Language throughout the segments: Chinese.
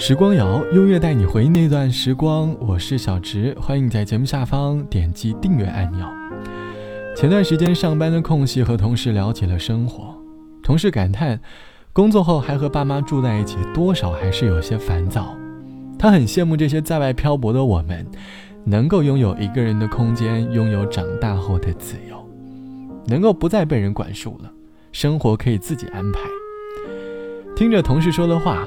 时光谣，音乐带你回忆那段时光。我是小植，欢迎在节目下方点击订阅按钮。前段时间上班的空隙，和同事聊起了生活。同事感叹，工作后还和爸妈住在一起，多少还是有些烦躁。他很羡慕这些在外漂泊的我们，能够拥有一个人的空间，拥有长大后的自由，能够不再被人管束了，生活可以自己安排。听着同事说的话。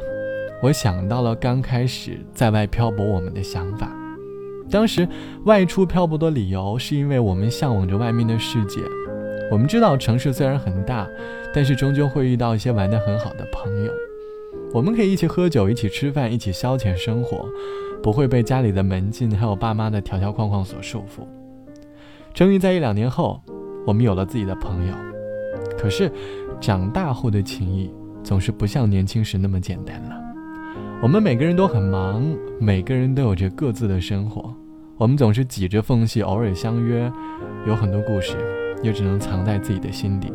我想到了刚开始在外漂泊我们的想法，当时外出漂泊的理由是因为我们向往着外面的世界。我们知道城市虽然很大，但是终究会遇到一些玩得很好的朋友，我们可以一起喝酒，一起吃饭，一起消遣生活，不会被家里的门禁还有爸妈的条条框框所束缚。终于在一两年后，我们有了自己的朋友。可是，长大后的情谊总是不像年轻时那么简单了。我们每个人都很忙，每个人都有着各自的生活。我们总是挤着缝隙偶尔相约，有很多故事，也只能藏在自己的心底。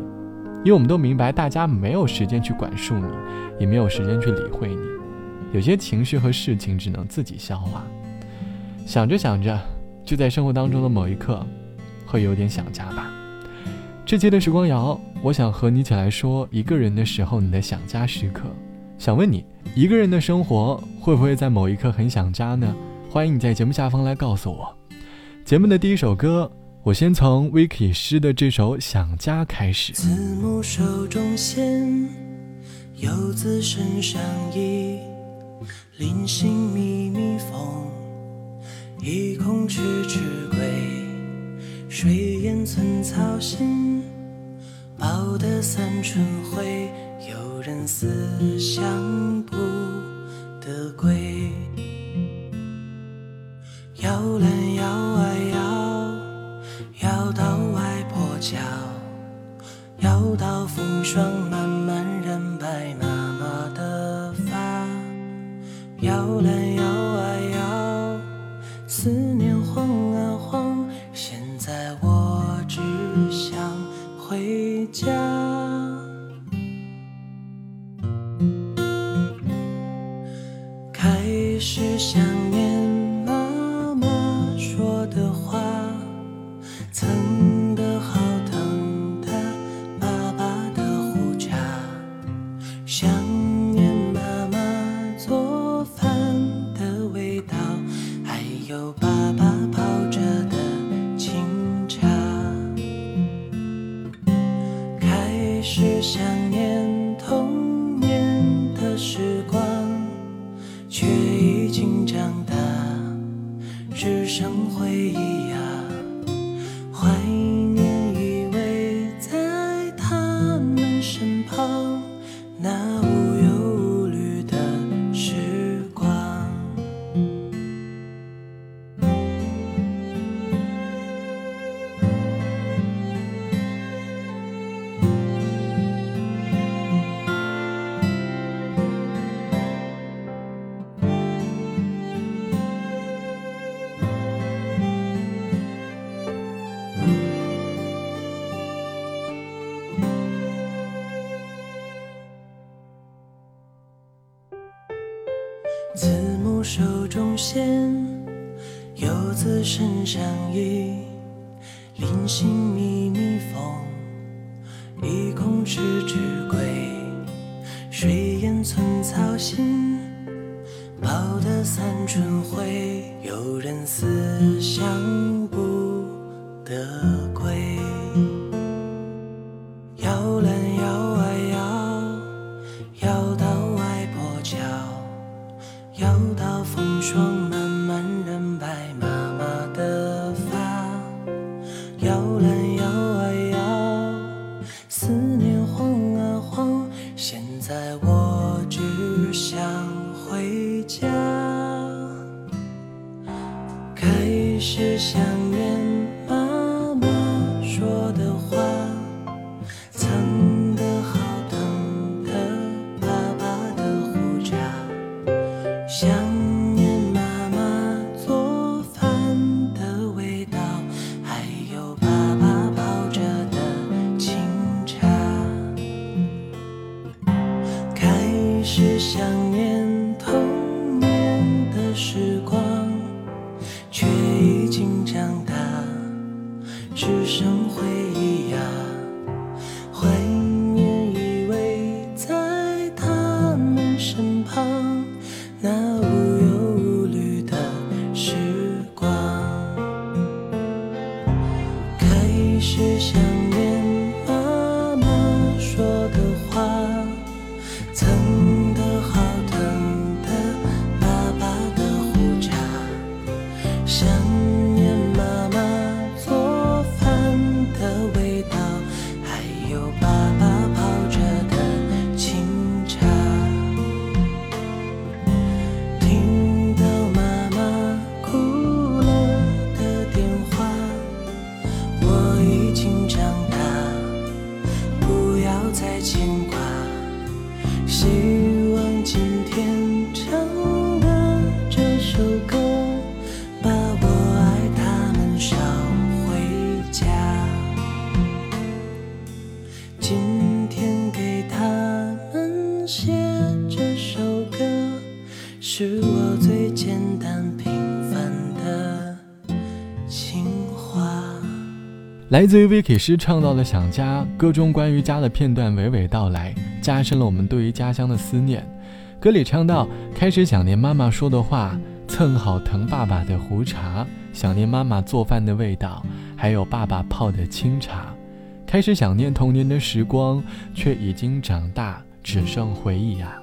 因为我们都明白，大家没有时间去管束你，也没有时间去理会你。有些情绪和事情只能自己消化。想着想着，就在生活当中的某一刻，会有点想家吧。这期的时光谣，我想和你一起来说一个人的时候你的想家时刻。想问你，一个人的生活会不会在某一刻很想家呢？欢迎你在节目下方来告诉我。节目的第一首歌，我先从 Vicky 诗的这首《想家》开始。慈母手中线，游子身上衣，临行密密缝，意恐迟迟归。水烟寸草心，报得三春晖。有人思乡不得归，只剩回忆啊。身相依，临行密密缝，意恐迟迟归。谁言寸草心，报得三春晖。有人思乡不得开始想念童时光，却已经长大，只剩回忆啊，怀念依偎在他们身旁，那无忧无虑的时光，开始想念来自于 Vicky 师唱到的想家，歌中关于家的片段娓娓道来，加深了我们对于家乡的思念。歌里唱到，开始想念妈妈说的话，蹭好疼爸爸的胡茬，想念妈妈做饭的味道，还有爸爸泡的清茶。开始想念童年的时光，却已经长大，只剩回忆啊。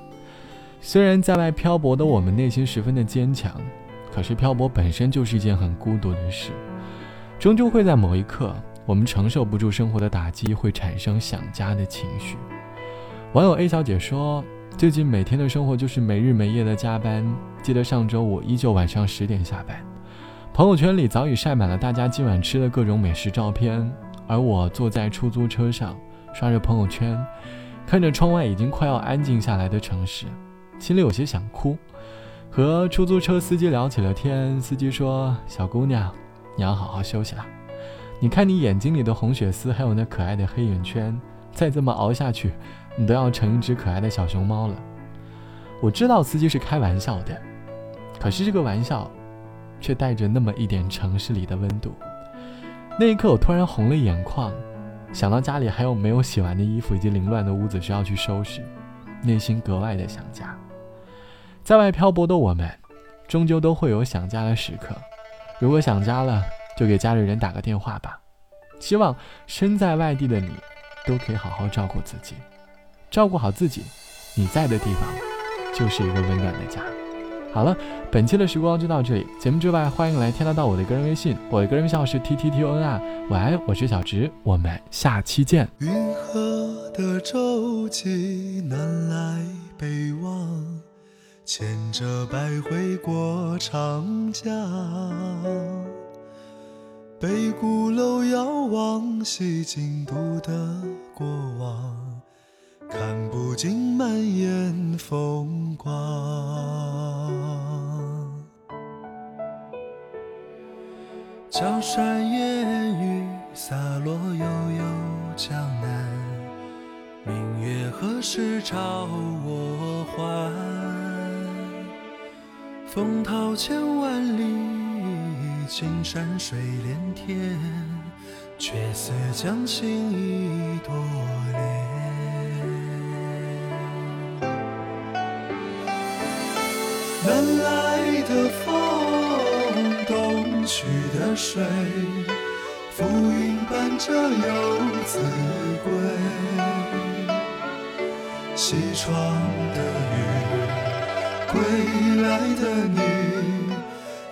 虽然在外漂泊的我们内心十分的坚强，可是漂泊本身就是一件很孤独的事，终究会在某一刻。我们承受不住生活的打击，会产生想家的情绪。网友 A 小姐说：“最近每天的生活就是没日没夜的加班。记得上周我依旧晚上十点下班，朋友圈里早已晒满了大家今晚吃的各种美食照片，而我坐在出租车上刷着朋友圈，看着窗外已经快要安静下来的城市，心里有些想哭。和出租车司机聊起了天，司机说：‘小姑娘，你要好好休息了。’”你看你眼睛里的红血丝，还有那可爱的黑眼圈，再这么熬下去，你都要成一只可爱的小熊猫了。我知道司机是开玩笑的，可是这个玩笑，却带着那么一点城市里的温度。那一刻，我突然红了眼眶，想到家里还有没有洗完的衣服以及凌乱的屋子需要去收拾，内心格外的想家。在外漂泊的我们，终究都会有想家的时刻。如果想家了，就给家里人打个电话吧，希望身在外地的你都可以好好照顾自己，照顾好自己，你在的地方就是一个温暖的家。好了，本期的时光就到这里。节目之外，欢迎来添加到我的个人微信，我的个人微信号是 t t t o n r。晚安，我是小直，我们下期见。云河的舟楫南来北往，牵着百回过长江。北鼓楼遥望西京都的过往，看不尽满眼风光。江山烟雨洒落悠悠江南，明月何时照我还？风涛千万。青山水连天，却似将心一朵莲。南来的风，东去的水，浮云伴着游子归。西窗的雨，归来的你。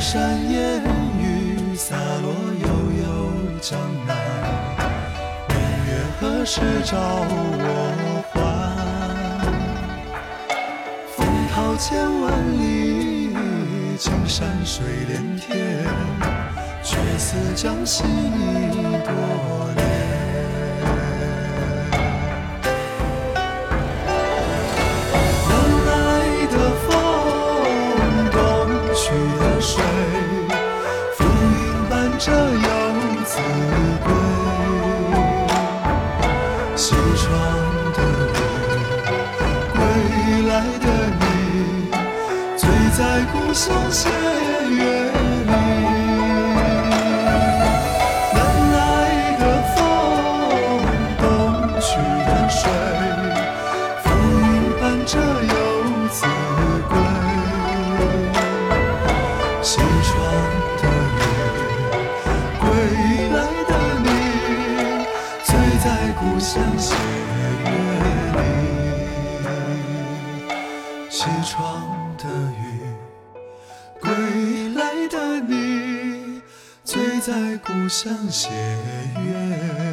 山烟雨洒落悠悠江南，明月何时照我还？风涛千万里，青山水连天，却似将心一朵相斜来的你，醉在故乡斜月。